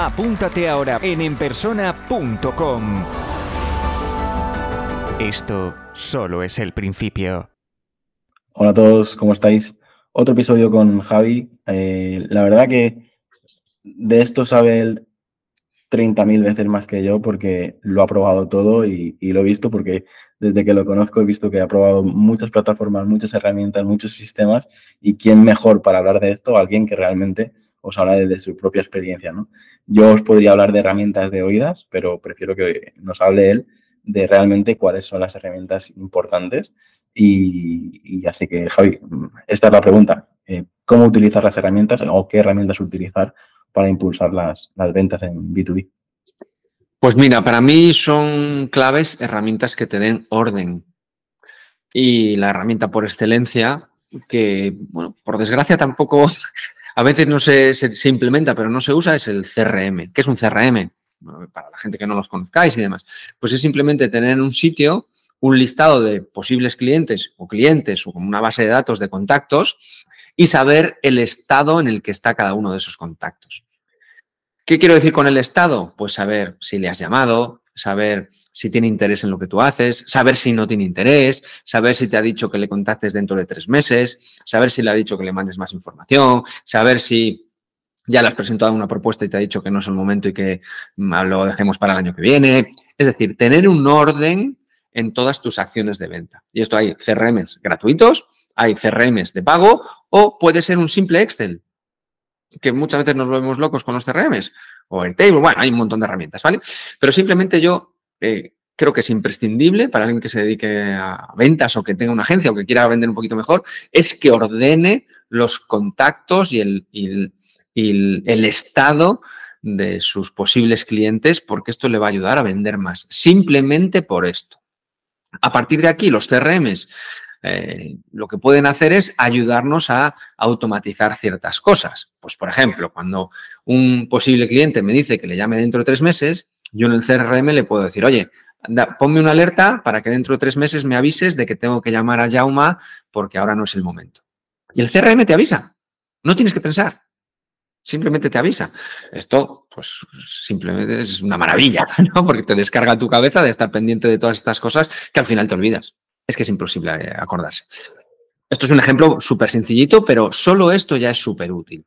Apúntate ahora en enpersona.com. Esto solo es el principio. Hola a todos, ¿cómo estáis? Otro episodio con Javi. Eh, la verdad que de esto sabe él 30.000 veces más que yo porque lo ha probado todo y, y, lo he visto porque desde que lo conozco he visto que ha probado muchas plataformas, muchas herramientas, muchos sistemas y quién mejor para hablar de esto, alguien que realmente os habla desde su propia experiencia. ¿no? Yo os podría hablar de herramientas de oídas, pero prefiero que nos hable él de realmente cuáles son las herramientas importantes. Y, así que, Javi, esta es la pregunta. Eh, ¿Cómo utilizar las herramientas o qué herramientas utilizar para impulsar las, las ventas en B2B? Pues mira, para mí son claves herramientas que te den orden. Y la herramienta por excelencia, que, bueno, por desgracia tampoco a veces no se, implementa, pero no se usa, es el CRM. ¿Qué es un CRM? para la gente que no los conozcáis y demás. Pues es simplemente tener en un sitio un listado de posibles clientes o clientes o como una base de datos de contactos y saber el estado en el que está cada uno de esos contactos. ¿Qué quiero decir con el estado? Pues saber si le has llamado, saber si tiene interés en lo que tú haces, saber si no tiene interés, saber si te ha dicho que le contactes dentro de tres meses, saber si le ha dicho que le mandes más información, saber si ya le has presentado una propuesta y te ha dicho que no es el momento y que mm, lo dejemos para el año que viene. Es decir, tener un orden en todas tus acciones de venta. Y esto hay CRMs gratuitos, hay CRMs de pago o puede ser un simple Excel, que muchas veces nos vemos locos con los CRMs o Airtable, bueno, hay un montón de herramientas, ¿vale? Pero simplemente yo eh, creo que es imprescindible para alguien que se dedique a ventas o que tenga una agencia o que quiera vender un poquito mejor, es que ordene los contactos y el, el, estado de sus posibles clientes porque esto le va a ayudar a vender más. Simplemente por esto. A partir de aquí, los CRMs eh, lo que pueden hacer es ayudarnos a automatizar ciertas cosas. Pues, por ejemplo, cuando un posible cliente me dice que le llame dentro de tres meses, yo en el CRM le puedo decir, oye, ponme una alerta para que dentro de tres meses me avises de que tengo que llamar a Jauma porque ahora no es el momento. Y el CRM te avisa. No tienes que pensar. Simplemente te avisa. Esto, pues, simplemente es una maravilla, ¿no? Porque te descarga tu cabeza de estar pendiente de todas estas cosas que al final te olvidas. Es que es imposible eh, acordarse. Esto es un ejemplo súper sencillito, pero solo esto ya es súper útil.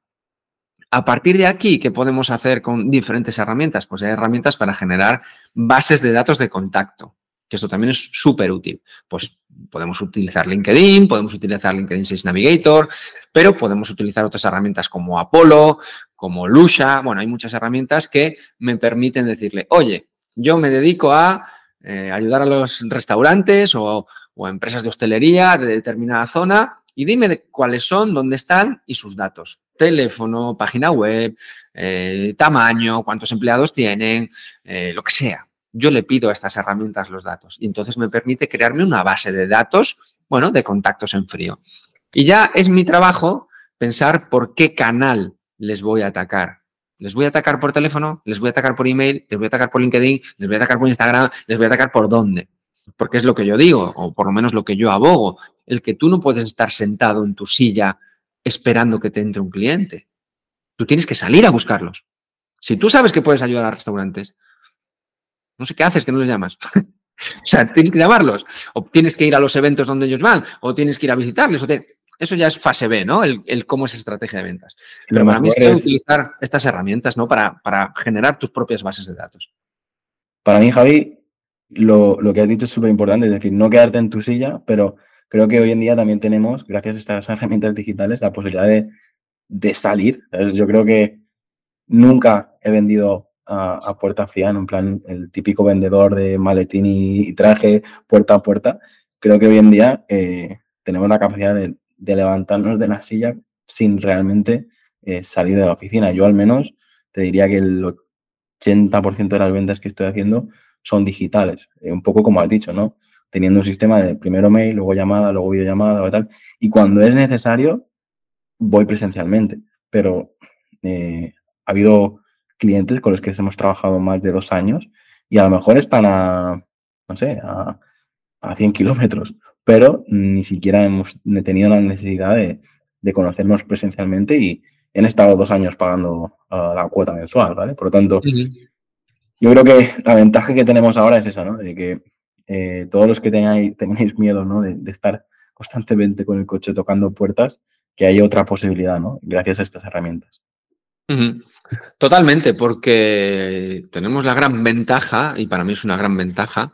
A partir de aquí, ¿qué podemos hacer con diferentes herramientas? Pues hay herramientas para generar bases de datos de contacto, que esto también es súper útil. Pues podemos utilizar LinkedIn, podemos utilizar LinkedIn Sales Navigator, pero podemos utilizar otras herramientas como Apollo, como Lusha. Bueno, hay muchas herramientas que me permiten decirle, oye, yo me dedico a eh, ayudar a los restaurantes o, o, empresas de hostelería de determinada zona y dime de cuáles son, dónde están y sus datos teléfono, página web, eh, tamaño, cuántos empleados tienen, eh, lo que sea. Yo le pido a estas herramientas los datos y entonces me permite crearme una base de datos, bueno, de contactos en frío. Y ya es mi trabajo pensar por qué canal les voy a atacar. ¿Les voy a atacar por teléfono? ¿Les voy a atacar por email? ¿Les voy a atacar por LinkedIn? ¿Les voy a atacar por Instagram? ¿Les voy a atacar por dónde? Porque es lo que yo digo, o por lo menos lo que yo abogo. El que tú no puedes estar sentado en tu silla esperando que te entre un cliente. Tú tienes que salir a buscarlos. Si tú sabes que puedes ayudar a restaurantes, no sé qué haces que no les llamas. o sea, tienes que llamarlos. O tienes que ir a los eventos donde ellos van, o tienes que ir a visitarles. O Eso ya es fase B, ¿no? El, cómo es estrategia de ventas. Pero para mí es que utilizar estas herramientas, ¿no? Para, para, generar tus propias bases de datos. Para mí, Javi, lo, lo que has dicho es súper importante, es decir, no quedarte en tu silla, pero creo que hoy en día también tenemos, gracias a estas herramientas digitales, la posibilidad de, salir. Yo creo que nunca he vendido a, puerta fría, en un plan el típico vendedor de maletín y, traje puerta a puerta. Creo que hoy en día eh, tenemos la capacidad de, levantarnos de la silla sin realmente eh, salir de la oficina. Yo al menos te diría que el 80% de las ventas que estoy haciendo son digitales, eh, un poco como has dicho, ¿no? Teniendo un sistema de primero mail, luego llamada, luego videollamada o tal. Y cuando es necesario, voy presencialmente. Pero eh, ha habido clientes con los que hemos trabajado más de dos años y a lo mejor están a, no sé, a, a 100 kilómetros, pero ni siquiera hemos tenido la necesidad de, de conocernos presencialmente y han estado dos años pagando uh, la cuota mensual, ¿vale? Por lo tanto, yo creo que la ventaja que tenemos ahora es esa, ¿no? De que eh, todos los que tengáis, tengáis miedo, ¿no? De, estar constantemente con el coche tocando puertas, que hay otra posibilidad, ¿no? Gracias a estas herramientas. Totalmente, porque tenemos la gran ventaja, y para mí es una gran ventaja,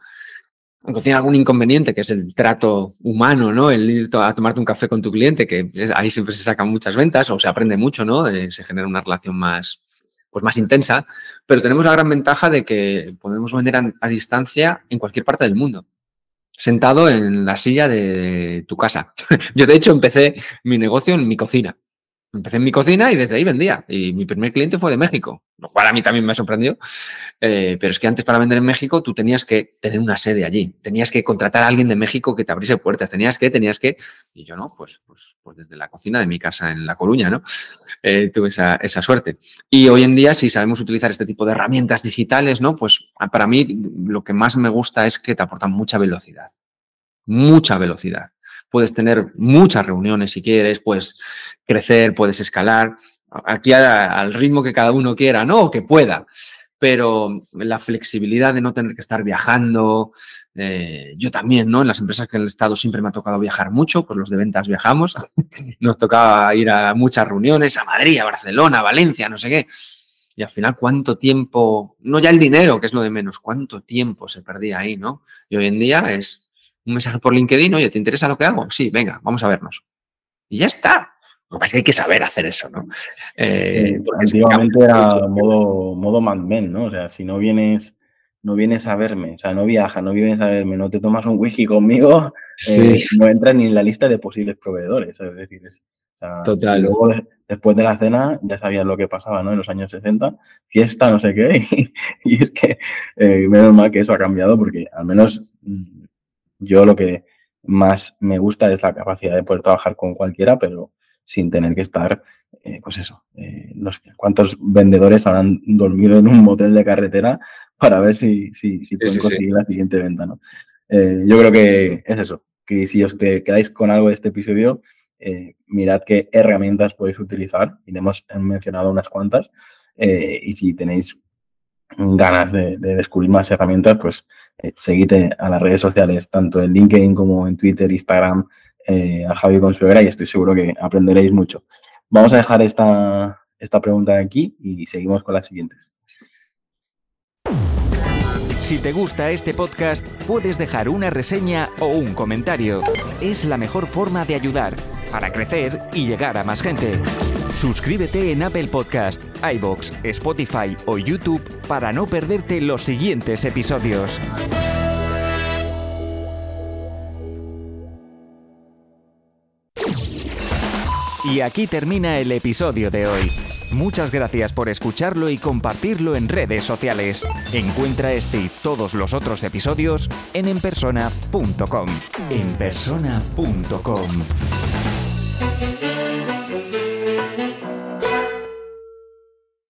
aunque tiene algún inconveniente, que es el trato humano, ¿no? El ir a tomarte un café con tu cliente, que ahí siempre se sacan muchas ventas o se aprende mucho, ¿no? Eh, se genera una relación más, pues más intensa, pero tenemos la gran ventaja de que podemos vender a, a distancia en cualquier parte del mundo sentado en la silla de tu casa. Yo, de hecho, empecé mi negocio en mi cocina. Empecé en mi cocina y desde ahí vendía. Y mi primer cliente fue de México, lo cual a mí también me sorprendió. Eh, pero es que antes para vender en México tú tenías que tener una sede allí. Tenías que contratar a alguien de México que te abriese puertas. Tenías que, tenías que. Y yo no, pues, pues, pues desde la cocina de mi casa en La Coruña, ¿no? Eh, tuve esa, esa suerte. Y hoy en día, si sabemos utilizar este tipo de herramientas digitales, ¿no? Pues para mí lo que más me gusta es que te aportan mucha velocidad. Mucha velocidad puedes tener muchas reuniones si quieres, puedes crecer, puedes escalar, aquí al ritmo que cada uno quiera, ¿no? O que pueda. Pero la flexibilidad de no tener que estar viajando, eh, yo también, ¿no? En las empresas que el Estado siempre me ha tocado viajar mucho, pues los de ventas viajamos, nos tocaba ir a muchas reuniones, a Madrid, a Barcelona, a Valencia, no sé qué. Y al final, ¿cuánto tiempo, no ya el dinero, que es lo de menos, cuánto tiempo se perdía ahí, ¿no? Y hoy en día es un mensaje por LinkedIn, oye, ¿te interesa lo que hago? Sí, venga, vamos a vernos. Y ya está. Lo que pasa es que hay que saber hacer eso, ¿no? Eh, sí, antiguamente era modo, modo Mad Men, ¿no? O sea, si no vienes, no vienes a verme, o sea, no viajas, no vienes a verme, no te tomas un whisky conmigo, sí. eh, no entras ni en la lista de posibles proveedores, es decir, es, o sea, Total. luego, después de la cena, ya sabías lo que pasaba, ¿no? En los años 60, fiesta, no sé qué, y, y es que eh, menos mal que eso ha cambiado porque al menos yo lo que más me gusta es la capacidad de poder trabajar con cualquiera, pero sin tener que estar, eh, pues eso, eh, los, cuántos vendedores habrán dormido en un motel de carretera para ver si, si, si pueden sí, conseguir sí. la siguiente venta, ¿no? Eh, yo creo que es eso, que si os quedáis con algo de este episodio, eh, mirad qué herramientas podéis utilizar, y hemos mencionado unas cuantas, y si tenéis ganas de, de, descubrir más herramientas, pues eh, a las redes sociales, tanto en LinkedIn como en Twitter, Instagram, eh, a Javi Consuegra y estoy seguro que aprenderéis mucho. Vamos a dejar esta, esta pregunta aquí y seguimos con las siguientes. Si te gusta este podcast, puedes dejar una reseña o un comentario. Es la mejor forma de ayudar para crecer y llegar a más gente. Suscríbete en Apple Podcast, iBox, Spotify o YouTube para no perderte los siguientes episodios. Y aquí termina el episodio de hoy. Muchas gracias por escucharlo y compartirlo en redes sociales. Encuentra este y todos los otros episodios en enpersona.com. enpersona.com.